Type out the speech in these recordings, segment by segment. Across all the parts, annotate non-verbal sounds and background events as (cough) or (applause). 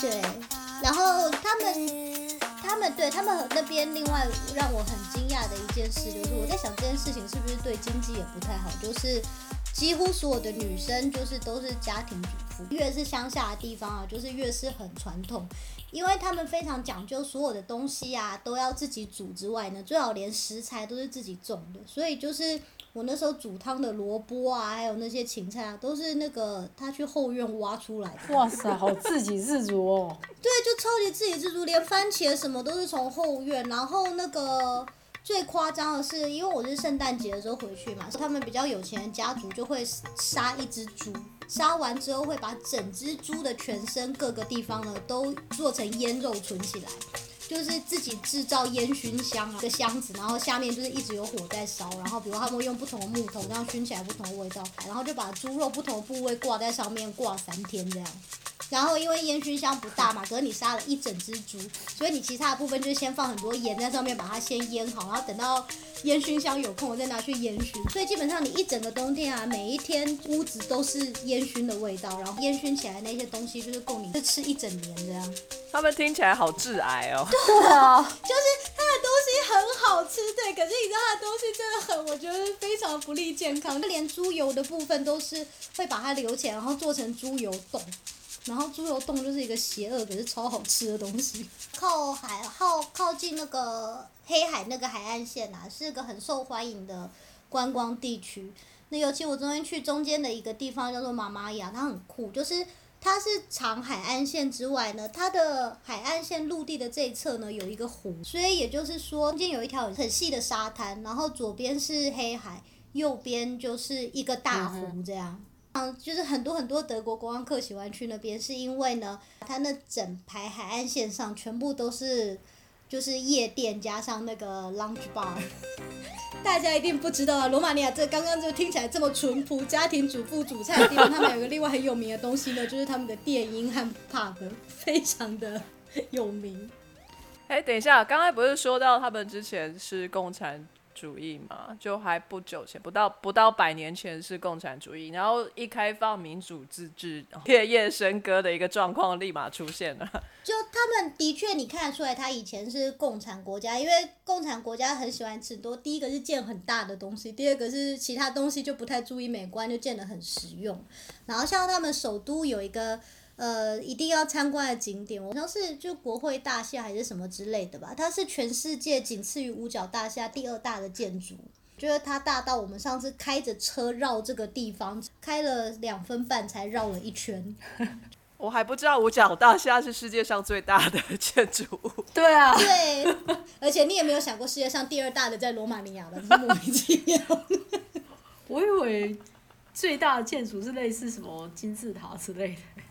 对，然后他们，他们对他们那边另外让我很惊讶的一件事，就是我在想这件事情是不是对经济也不太好，就是几乎所有的女生就是都是家庭主妇，越是乡下的地方啊，就是越是很传统，因为他们非常讲究所有的东西啊都要自己煮之外呢，最好连食材都是自己种的，所以就是。我那时候煮汤的萝卜啊，还有那些芹菜啊，都是那个他去后院挖出来的。哇塞，好自给自足哦！对，就超级自给自足，连番茄什么都是从后院。然后那个最夸张的是，因为我是圣诞节的时候回去嘛，他们比较有钱的家族就会杀一只猪，杀完之后会把整只猪的全身各个地方呢都做成腌肉存起来。就是自己制造烟熏香啊，一个箱子，然后下面就是一直有火在烧，然后比如他们用不同的木头，这样熏起来不同的味道，然后就把猪肉不同的部位挂在上面挂三天这样。然后因为烟熏香不大嘛，可是你杀了一整只猪，所以你其他的部分就先放很多盐在上面，把它先腌好，然后等到烟熏香有空，我再拿去烟熏。所以基本上你一整个冬天啊，每一天屋子都是烟熏的味道，然后烟熏起来那些东西就是够你吃一整年这样。他们听起来好致癌哦。对啊，就是它的东西很好吃，对，可是你知道它的东西真的很，我觉得非常不利健康。连猪油的部分都是会把它留起来，然后做成猪油冻。然后猪油冻就是一个邪恶可是超好吃的东西。靠海靠靠近那个黑海那个海岸线啊，是个很受欢迎的观光地区。那尤其我昨天去中间的一个地方叫做马马雅，它很酷，就是它是长海岸线之外呢，它的海岸线陆地的这一侧呢有一个湖，所以也就是说中间有一条很细的沙滩，然后左边是黑海，右边就是一个大湖这样。嗯，就是很多很多德国观光客喜欢去那边，是因为呢，它那整排海岸线上全部都是就是夜店加上那个 lounge bar。(laughs) 大家一定不知道啊，罗马尼亚这刚刚就听起来这么淳朴，家庭主妇煮菜的地方，他们有个另外很有名的东西呢，就是他们的电音和 pub，非常的有名。哎，等一下，刚才不是说到他们之前是共产？主义嘛，就还不久前，不到不到百年前是共产主义，然后一开放民主自治，夜夜笙歌的一个状况立马出现了。(laughs) 就他们的确，你看得出来，他以前是共产国家，因为共产国家很喜欢吃多。第一个是建很大的东西，第二个是其他东西就不太注意美观，就建得很实用。然后像他们首都有一个。呃，一定要参观的景点，好像是就国会大厦还是什么之类的吧。它是全世界仅次于五角大厦第二大的建筑，觉得它大到我们上次开着车绕这个地方，开了两分半才绕了一圈。(laughs) 我还不知道五角大厦是世界上最大的建筑物。(laughs) 对啊，对，而且你也没有想过世界上第二大的在罗马尼亚的，莫名其妙。(laughs) 我以为最大的建筑是类似什么金字塔之类的。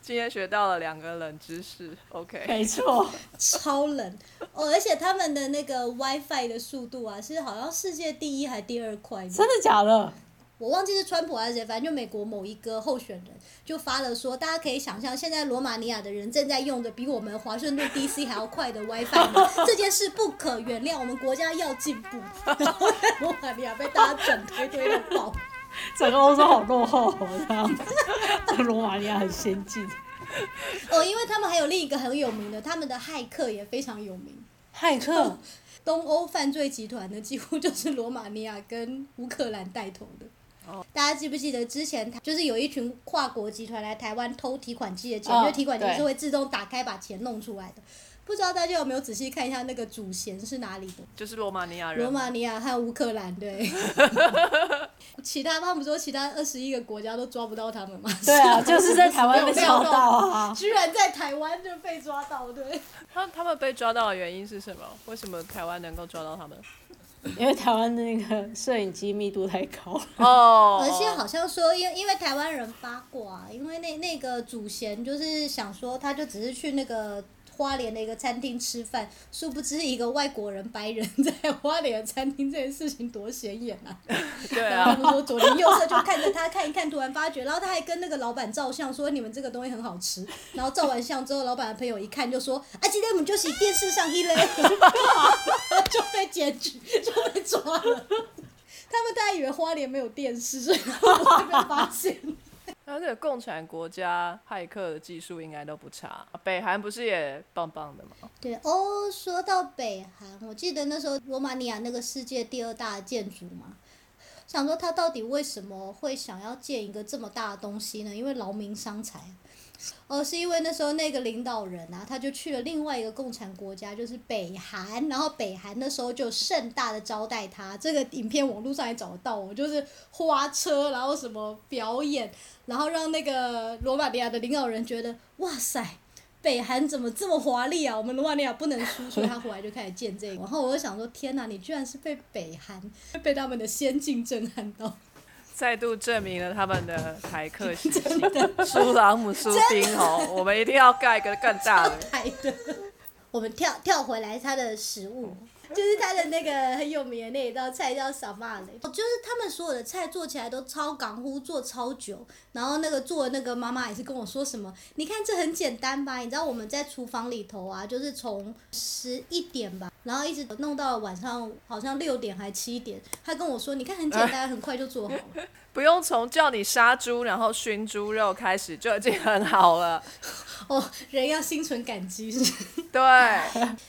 今天学到了两个冷知识，OK，没错，超冷哦，而且他们的那个 WiFi 的速度啊，是好像世界第一还第二快，真的假的？我忘记是川普还是谁，反正就美国某一个候选人就发了说，大家可以想象，现在罗马尼亚的人正在用的比我们华盛顿 DC 还要快的 WiFi，(laughs) 这件事不可原谅，我们国家要进步。(laughs) 然后罗马尼亚被大家整推推到爆。整个欧洲好落后，这样，罗马尼亚很先进。哦，因为他们还有另一个很有名的，他们的骇客也非常有名。骇客，(laughs) 东欧犯罪集团呢，几乎就是罗马尼亚跟乌克兰带头的。哦，大家记不记得之前就是有一群跨国集团来台湾偷提款机的钱，因为提款机是会自动打开把钱弄出来的。不知道大家有没有仔细看一下那个主嫌是哪里的？就是罗马尼亚人。罗马尼亚和乌克兰对。(laughs) 其他他们说其他二十一个国家都抓不到他们吗？对啊，(laughs) 就是在台湾被抓到啊！居然在台湾就被抓到，对。他他们被抓到的原因是什么？为什么台湾能够抓到他们？因为台湾的那个摄影机密度太高哦。而且好像说，因为因为台湾人八卦，因为那那个祖贤就是想说，他就只是去那个。花莲的一个餐厅吃饭，殊不知一个外国人白人 (laughs) 在花莲的餐厅这件事情多显眼啊！(laughs) 对然后啊，他们说左邻右舍就看着他看一看，突然发觉，然后他还跟那个老板照相，说你们这个东西很好吃。然后照完相之后，老板的朋友一看就说：“啊，今天我们就是电视上一类，就被检举，就被抓了。他们大概以为花莲没有电视，所以他们不会被发现。而且共产国家骇客的技术应该都不差。北韩不是也棒棒的吗？对哦，说到北韩，我记得那时候罗马尼亚那个世界第二大建筑嘛，想说他到底为什么会想要建一个这么大的东西呢？因为劳民伤财。哦，是因为那时候那个领导人啊，他就去了另外一个共产国家，就是北韩，然后北韩那时候就盛大的招待他。这个影片网络上也找得到哦，就是花车，然后什么表演，然后让那个罗马尼亚的领导人觉得，哇塞，北韩怎么这么华丽啊？我们罗马尼亚不能输，所以他回来就开始建这个。(laughs) 然后我就想说，天哪，你居然是被北韩被他们的先进震撼到。再度证明了他们的台客 (laughs) 习性，苏朗姆苏丁哦，我们一定要盖一个更大的。(laughs) 我们跳跳回来，他的食物就是他的那个很有名的那一道菜叫萨玛雷，就是他们所有的菜做起来都超港呼，做超久。然后那个做的那个妈妈也是跟我说什么，你看这很简单吧？你知道我们在厨房里头啊，就是从十一点吧，然后一直弄到晚上好像六点还七点，他跟我说，你看很简单，很快就做好了。(laughs) 不用从叫你杀猪然后熏猪肉开始就已经很好了。(laughs) 哦，人要心存感激是不是。对，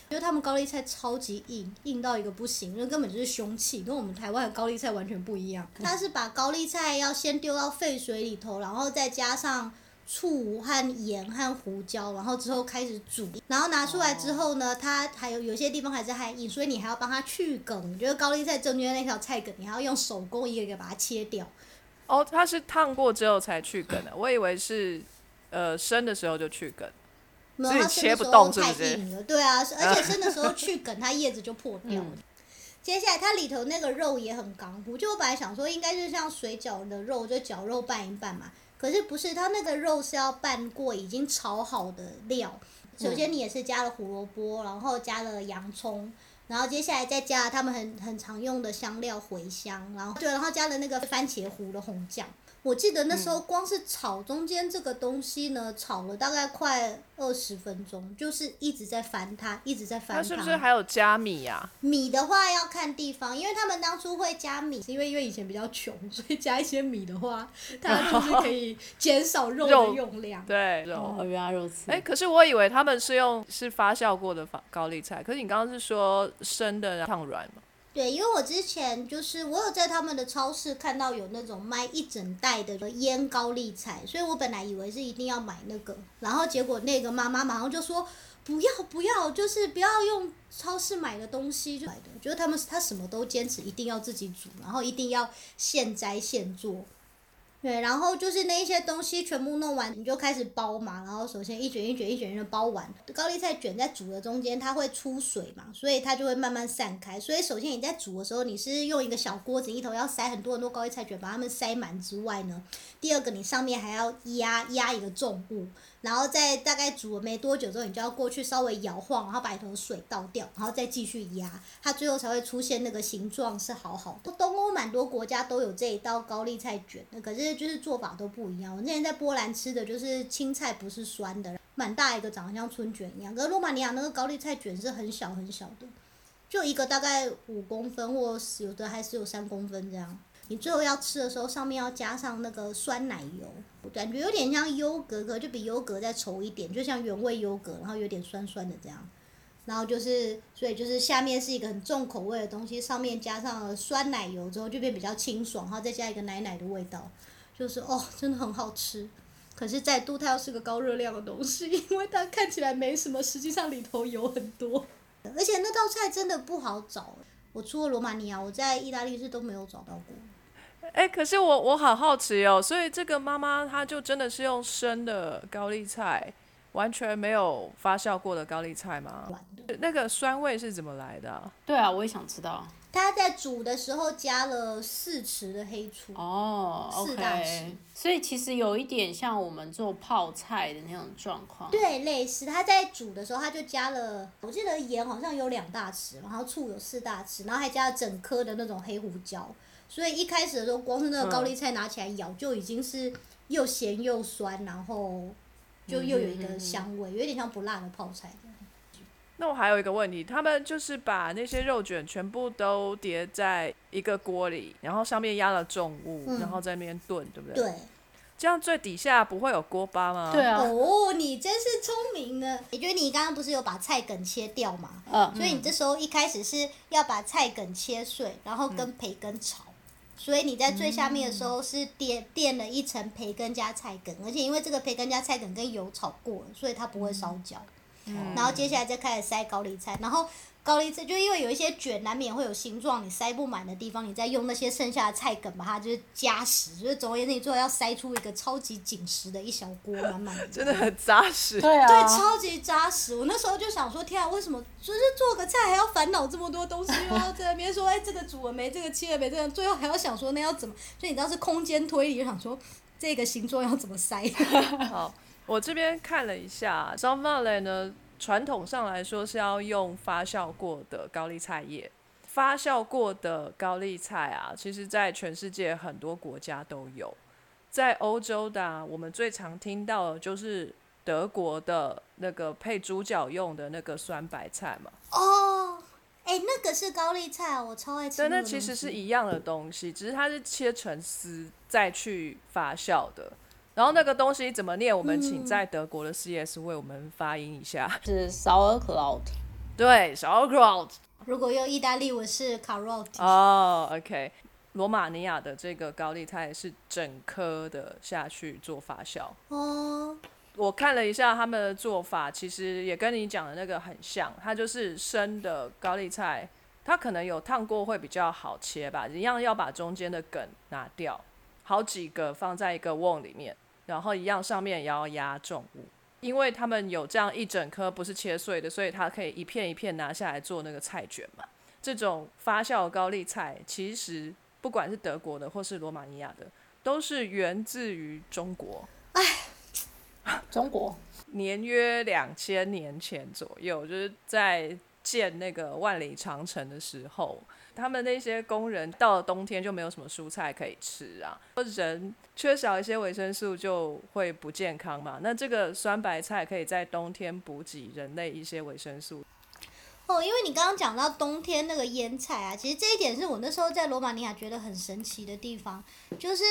因 (laughs) 为他们高丽菜超级硬，硬到一个不行，那根本就是凶器，跟我们台湾的高丽菜完全不一样。它是把高丽菜要先丢到沸水里头，然后再加上醋和盐和胡椒，然后之后开始煮，然后拿出来之后呢，它还有有些地方还是还硬，所以你还要帮它去梗。就是高丽菜中间那条菜梗，你还要用手工一个一个把它切掉。哦，它是烫过之后才去梗的，我以为是呃生的时候就去梗。没有，所以它生切不动是不是硬了，对啊，而且生的时候去梗，它叶子就破掉了。接下来它里头那个肉也很刚乎，就我本来想说应该是像水饺的肉，就绞肉拌一拌嘛，可是不是，它那个肉是要拌过已经炒好的料。首先你也是加了胡萝卜，然后加了洋葱，然后接下来再加了他们很很常用的香料茴香，然后对，然后加了那个番茄糊的红酱。我记得那时候光是炒中间这个东西呢，炒了大概快二十分钟，就是一直在翻它，一直在翻它是不是还有加米呀、米的话要看地方，因为他们当初会加米，是因为因为以前比较穷，所以加一些米的话，它 (laughs) 就是可以减少肉的用量。对，肉。哦，原来如此。哎、可是我以为他们是用是发酵过的发高丽菜，可是你刚刚是说生的然后烫软嘛？对，因为我之前就是我有在他们的超市看到有那种卖一整袋的腌高丽菜，所以我本来以为是一定要买那个，然后结果那个妈妈马上就说不要不要，就是不要用超市买的东西就买的，觉得他们他什么都坚持一定要自己煮，然后一定要现摘现做。对，然后就是那一些东西全部弄完，你就开始包嘛。然后首先一卷一卷一卷一卷包完，高丽菜卷在煮的中间，它会出水嘛，所以它就会慢慢散开。所以首先你在煮的时候，你是用一个小锅子，一头要塞很多很多高丽菜卷，把它们塞满之外呢，第二个你上面还要压压一个重物，然后再大概煮了没多久之后，你就要过去稍微摇晃，然后把里头水倒掉，然后再继续压，它最后才会出现那个形状是好好的。东欧蛮多国家都有这一道高丽菜卷的，可是就是做法都不一样。我之前在波兰吃的就是青菜不是酸的，蛮大一个，长得像春卷一样。可是罗马尼亚那个高丽菜卷是很小很小的，就一个大概五公分，或是有的还是有三公分这样。你最后要吃的时候，上面要加上那个酸奶油，感觉有点像优格，可就比优格再稠一点，就像原味优格，然后有点酸酸的这样。然后就是，所以就是下面是一个很重口味的东西，上面加上了酸奶油之后就变比较清爽，然后再加一个奶奶的味道，就是哦，真的很好吃。可是再度它又是个高热量的东西，(laughs) 因为它看起来没什么，实际上里头有很多，而且那道菜真的不好找。我除了罗马尼亚，我在意大利是都没有找到过。哎、可是我我好好奇哦，所以这个妈妈她就真的是用生的高丽菜，完全没有发酵过的高丽菜吗？那个酸味是怎么来的啊、对啊，我也想知道。它在煮的时候加了四匙的黑醋。哦四大匙所以其实有一点像我们做泡菜的那种状况。对，类似他在煮的时候，他就加了，我记得盐好像有两大匙，然后醋有四大匙，然后还加了整颗的那种黑胡椒。所以一开始的时候，光是那个高丽菜拿起来咬，就已经是又咸又酸，然后就又有一个香味，有一点像不辣的泡菜。那我还有一个问题，他们就是把那些肉卷全部都叠在一个锅里，然后上面压了重物，嗯然后在那边炖，对不对？对，这样最底下不会有锅巴吗？对啊，哦，你真是聪明呢！也就是你刚刚不是有把菜梗切掉嘛？嗯，所以你这时候一开始是要把菜梗切碎，然后跟培根炒。所以你在最下面的时候是垫垫了一层培根加菜梗，而且因为这个培根加菜梗跟油炒过了，所以它不会烧焦。然后接下来再开始塞高丽菜，然后高丽菜就因为有一些卷难免会有形状，你塞不满的地方，你再用那些剩下的菜梗把它就是加实，就是总而言之，你最后要塞出一个超级紧实的一小锅满满的。真的很扎实。对啊，对，超级扎实。我那时候就想说，天啊，为什么就是做个菜还要烦恼这么多东西，又要在那边说，哎，这个煮了没，这个切了没，这个最后还要想说那要怎么，所以你知道是空间推理，就想说这个形状要怎么塞。(laughs) 好，我这边看了一下 s a m a l e 呢，传统上来说是要用发酵过的高丽菜叶。发酵过的高丽菜啊，其实在全世界很多国家都有。在欧洲的啊、我们最常听到的就是德国的那个配猪脚用的那个酸白菜嘛。哦，哎，那个是高丽菜，我超爱吃对，那个东西。那其实是一样的东西，只是它是切成丝再去发酵的。然后那个东西怎么念？我们请在德国的 CS 为我们发音一下。是 sauerkraut。对，sauerkraut。如果用意大利文是 carrot。哦，OK。罗马尼亚的这个高丽菜是整颗的下去做发酵。哦，我看了一下他们的做法，其实也跟你讲的那个很像，它就是生的高丽菜，它可能有烫过会比较好切吧，一样要把中间的梗拿掉，好几个放在一个瓮里面，然后一样上面也要压重物，因为他们有这样一整颗不是切碎的，所以它可以一片一片拿下来做那个菜卷嘛。这种发酵的高丽菜，其实不管是德国的或是罗马尼亚的，都是源自于中国。哎中国年约两千年前左右，就是在建那个万里长城的时候，他们那些工人到了冬天就没有什么蔬菜可以吃啊，人缺少一些维生素就会不健康嘛。那这个酸白菜可以在冬天补给人类一些维生素。哦，因为你刚刚讲到冬天那个腌菜啊，其实这一点是我那时候在罗马尼亚觉得很神奇的地方，就是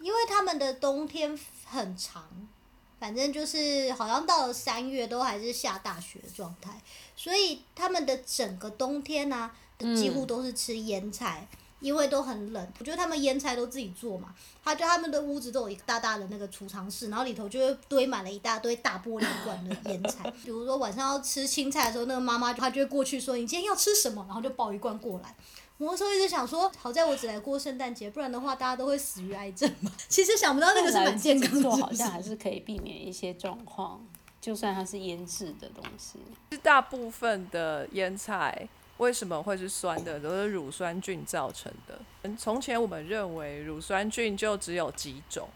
因为他们的冬天很长，反正就是好像到了三月都还是下大雪的状态，所以他们的整个冬天呢、的几乎都是吃腌菜。因为都很冷，我觉得他们腌菜都自己做嘛，他就他们的屋子都有一个大大的那个储藏室，然后里头就会堆满了一大堆大玻璃罐的腌菜。比如说晚上要吃青菜的时候，那个妈妈她就会过去说：“你今天要吃什么？”然后就抱一罐过来。我那时候一直想说，好在我只来过圣诞节，不然的话大家都会死于癌症嘛。(laughs) 其实想不到那个是蛮健康的，好像还是可以避免一些状况，就算它是腌制的东西。是大部分的腌菜为什么会是酸的，都是乳酸菌造成的。嗯从前我们认为乳酸菌就只有几种，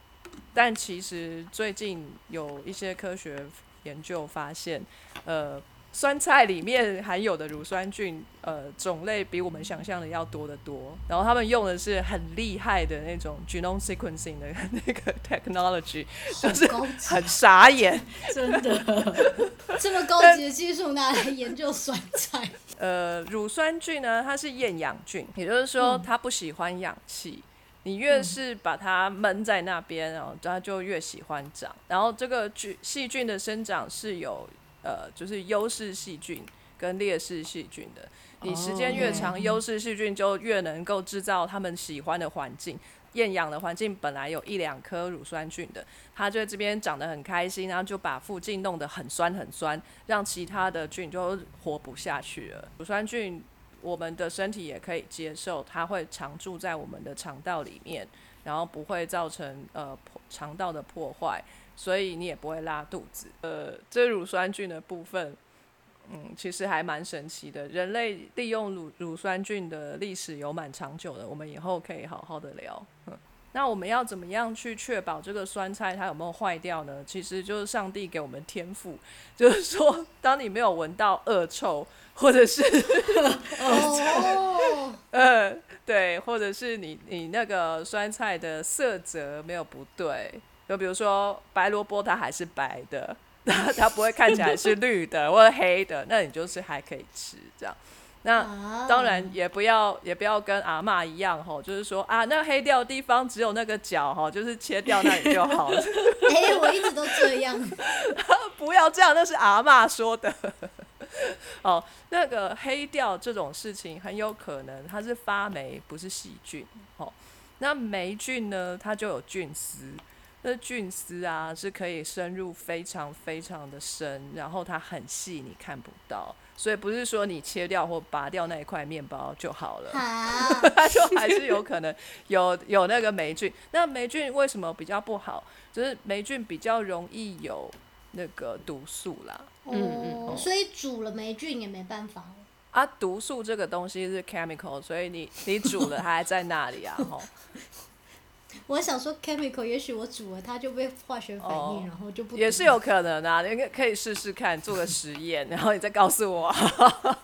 但其实最近有一些科学研究发现，呃，酸菜里面含有的乳酸菌，呃，种类比我们想象的要多得多。然后他们用的是很厉害的那种 genome sequencing 的 (laughs) 那个 technology，就是很傻眼。真的，(laughs) 这么高级的技术拿来研究酸菜。呃，乳酸菌呢，它是厌氧菌，也就是说它不喜欢氧气。你越是把它闷在那边，然后它就越喜欢长。然后这个菌细菌的生长是有呃，就是优势细菌跟劣势细菌的。你时间越长，优势细菌就越能够制造他们喜欢的环境。厌氧的环境本来有一两颗乳酸菌的，它就在这边长得很开心，然后就把附近弄得很酸很酸，让其他的菌就活不下去了。乳酸菌我们的身体也可以接受，它会常住在我们的肠道里面，然后不会造成呃破肠道的破坏，所以你也不会拉肚子。呃，这乳酸菌的部分，嗯，其实还蛮神奇的。人类利用乳乳酸菌的历史有蛮长久的，我们以后可以好好的聊。嗯，那我们要怎么样去确保这个酸菜它有没有坏掉呢？其实就是上帝给我们天赋，就是说，当你没有闻到恶臭，或者是哦，(laughs) 呃，对，或者是你你那个酸菜的色泽没有不对，就比如说白萝卜它还是白的，它它不会看起来是绿的或者黑的，那你就是还可以吃这样。那啊当然也不要也不要跟阿嬷一样吼，就是说啊，那黑掉的地方只有那个角哈，就是切掉那里就好了，(laughs) 哎、我一直都这样。(laughs) 不要这样，那是阿嬷说的。(laughs) 哦，那个黑掉这种事情很有可能它是发霉，不是细菌。哦，那霉菌呢，它就有菌丝，那菌丝啊是可以深入非常非常的深，然后它很细，你看不到，所以不是说你切掉或拔掉那一块面包就好了。啊，它就还是有可能有有那个霉菌。那霉菌为什么比较不好？就是霉菌比较容易有那个毒素啦。哦，所以煮了霉菌也没办法哦。啊，毒素这个东西是 chemical，所以你你煮了它还在那里啊，吼。(laughs) (laughs) 我想说 chemical，也许我煮了它就被化学反应，哦然后就不也是有可能啊，(laughs) 你可可以试试看，做个实验，然后你再告诉我。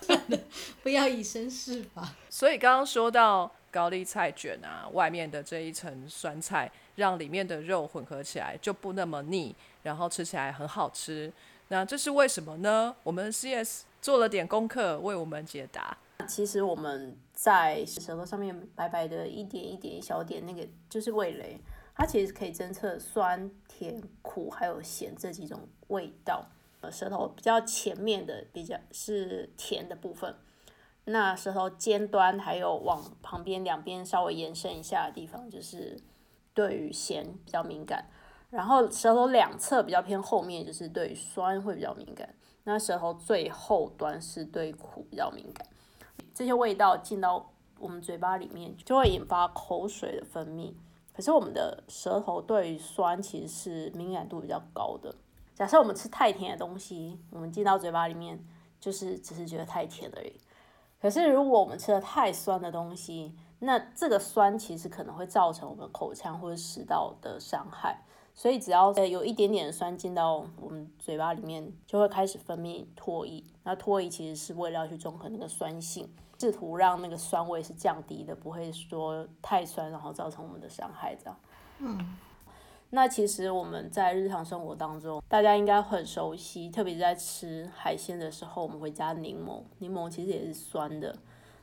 (laughs) 不要以身试法。所以刚刚说到高丽菜卷啊，外面的这一层酸菜，让里面的肉混合起来就不那么腻，然后吃起来很好吃。那这是为什么呢？我们 CS 做了点功课，为我们解答。其实我们在舌头上面白白的一点一点一小点，那个就是味蕾，它其实可以侦测酸、甜、苦还有咸这几种味道。呃，舌头比较前面的比较是甜的部分，那舌头尖端还有往旁边两边稍微延伸一下的地方，就是对于咸比较敏感。然后舌头两侧比较偏后面，就是对于酸会比较敏感。那舌头最后端是对苦比较敏感。这些味道进到我们嘴巴里面，就会引发口水的分泌。可是我们的舌头对于酸其实是敏感度比较高的。假设我们吃太甜的东西，我们进到嘴巴里面，就是只是觉得太甜而已。可是如果我们吃了太酸的东西，那这个酸其实可能会造成我们口腔或者食道的伤害。所以只要呃有一点点酸进到我们嘴巴里面，就会开始分泌唾液。那唾液其实是为了要去中和那个酸性，试图让那个酸味是降低的，不会说太酸，然后造成我们的伤害这样。嗯，那其实我们在日常生活当中，大家应该很熟悉，特别是在吃海鲜的时候，我们会加柠檬，柠檬其实也是酸的。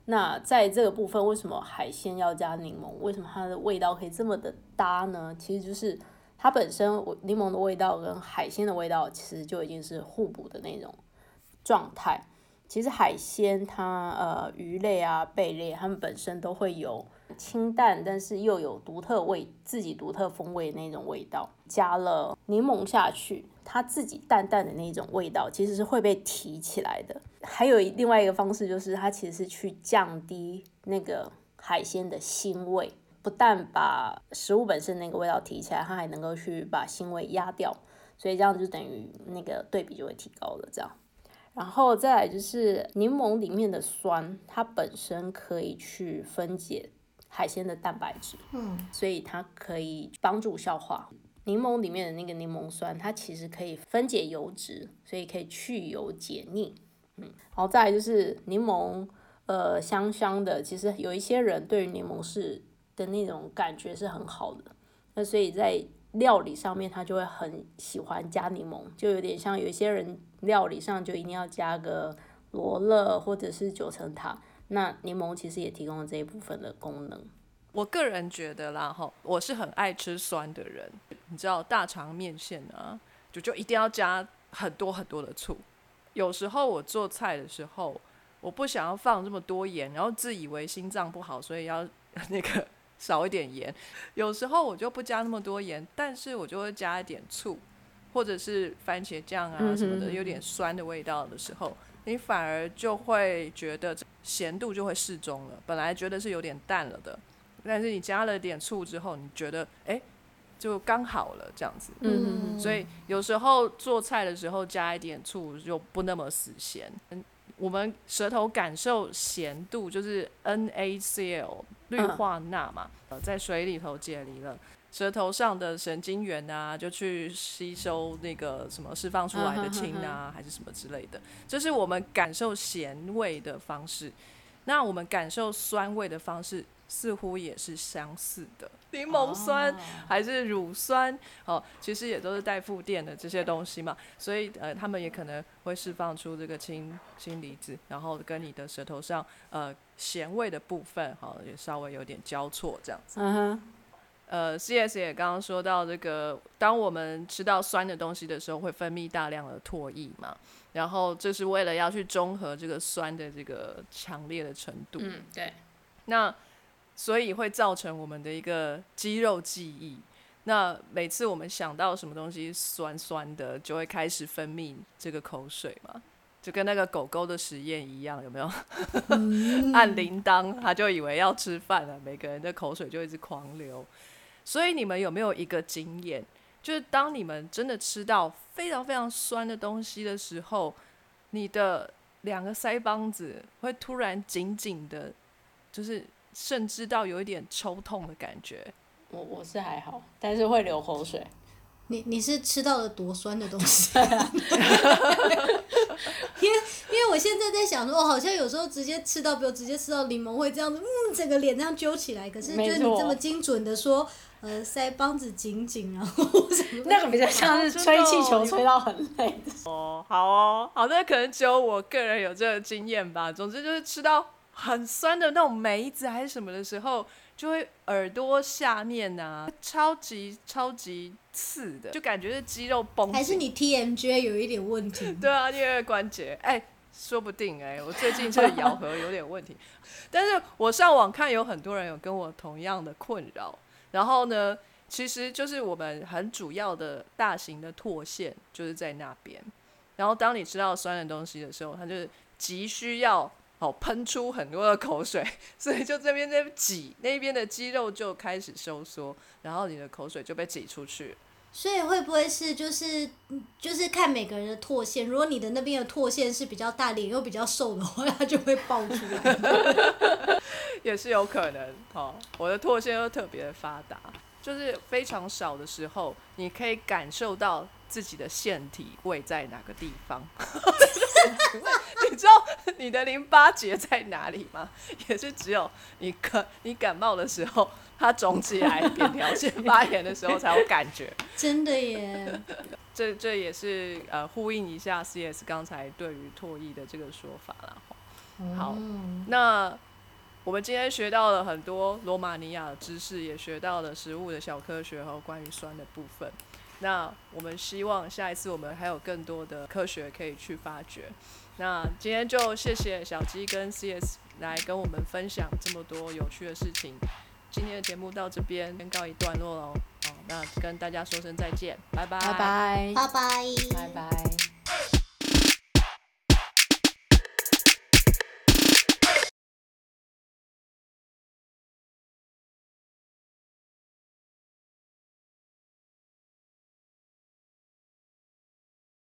那在这个部分，为什么海鲜要加柠檬？为什么它的味道可以这么的搭呢？其实就是它本身柠檬的味道跟海鲜的味道其实就已经是互补的那种状态。其实海鲜它呃鱼类啊贝类，它们本身都会有清淡，但是又有独特味自己独特风味的那种味道。加了柠檬下去，它自己淡淡的那种味道其实是会被提起来的。还有另外一个方式就是它其实是去降低那个海鲜的腥味。不但把食物本身那个味道提起来，它还能够去把腥味压掉，所以这样就等于那个对比就会提高了。这样，然后再来就是柠檬里面的酸，它本身可以去分解海鲜的蛋白质，嗯，所以它可以帮助消化。柠檬里面的那个柠檬酸，它其实可以分解油脂，所以可以去油解腻。嗯，然后再来就是柠檬，呃，香香的。其实有一些人对于柠檬是的那种感觉是很好的，那所以在料理上面他就会很喜欢加柠檬，就有点像有些人料理上就一定要加个罗勒或者是九层塔，那柠檬其实也提供了这一部分的功能。我个人觉得啦，哈，我是很爱吃酸的人。你知道大肠面线啊，就就一定要加很多很多的醋。有时候我做菜的时候，我不想要放这么多盐，然后自以为心脏不好，所以要 (laughs) 那个少一点盐。有时候我就不加那么多盐，但是我就会加一点醋，或者是番茄酱啊什么的，有点酸的味道的时候，你反而就会觉得咸度就会适中了。本来觉得是有点淡了的，但是你加了点醋之后，你觉得哎、诶就刚好了这样子。嗯所以有时候做菜的时候加一点醋就不那么死咸。嗯，我们舌头感受咸度就是 NaCl 氯化钠嘛，呃，在水里头解离了。舌头上的神经元啊，就去吸收那个什么释放出来的氢啊，还是什么之类的，这是我们感受咸味的方式。那我们感受酸味的方式似乎也是相似的，柠檬酸还是乳酸？哦，其实也都是带负电的这些东西嘛，所以呃，他们也可能会释放出这个氢氢离子，然后跟你的舌头上呃咸味的部分哈、也稍微有点交错这样子。嗯哼，呃，CS 也刚刚说到这个，当我们吃到酸的东西的时候，会分泌大量的唾液嘛，然后这是为了要去中和这个酸的这个强烈的程度。嗯，对，那所以会造成我们的一个肌肉记忆。那每次我们想到什么东西酸酸的，就会开始分泌这个口水嘛，就跟那个狗狗的实验一样，有没有？(laughs) 按铃铛，它就以为要吃饭了，每个人的口水就一直狂流。所以你们有没有一个经验，就是当你们真的吃到非常非常酸的东西的时候，你的两个腮帮子会突然紧紧的，就是甚至到有一点抽痛的感觉。我我是还好，但是会流口水。你你是吃到了多酸的东西？(laughs) (laughs) 因为因为我现在在想说，哦，好像有时候直接吃到，比如直接吃到柠檬会这样子，嗯，整个脸这样揪起来。可是就是你这么精准的说，呃，腮帮子紧紧，然后 (laughs) 什么那个比较像是吹气球吹到很累的。哦，好哦，好，那可能只有我个人有这个经验吧。总之就是吃到很酸的那种梅子还是什么的时候，就会耳朵下面啊，超级超级刺的，就感觉是肌肉绷。还是你 TMJ 有一点问题？(laughs) 对啊，因为关节，哎、说不定哎、我最近这个咬合有点问题，(laughs) 但是我上网看有很多人有跟我同样的困扰，然后呢，其实就是我们很主要的大型的唾腺就是在那边，然后当你吃到酸的东西的时候，它就是急需要哦喷出很多的口水，所以就这边在挤，那边的肌肉就开始收缩，然后你的口水就被挤出去。所以会不会是就是嗯就是看每个人的唾腺？如果你的那边的唾腺是比较大，脸又比较瘦的话，它就会爆出来。(laughs) 也是有可能哦。我的唾腺又特别的发达，就是非常少的时候，你可以感受到自己的腺体位在哪个地方。(laughs) 你知道你的淋巴结在哪里吗？也是只有你感你感冒的时候，它肿起来、扁条腺发炎的时候才有感觉。(laughs) 真的耶！这这也是呃呼应一下 CS 刚才对于唾液的这个说法啦。好，嗯那我们今天学到了很多罗马尼亚的知识，也学到了食物的小科学和关于酸的部分。那我们希望下一次我们还有更多的科学可以去发掘。那今天就谢谢小鸡跟 CS 来跟我们分享这么多有趣的事情。今天的节目到这边先告一段落喽。好，那跟大家说声再见，拜拜，拜拜，拜拜。拜拜。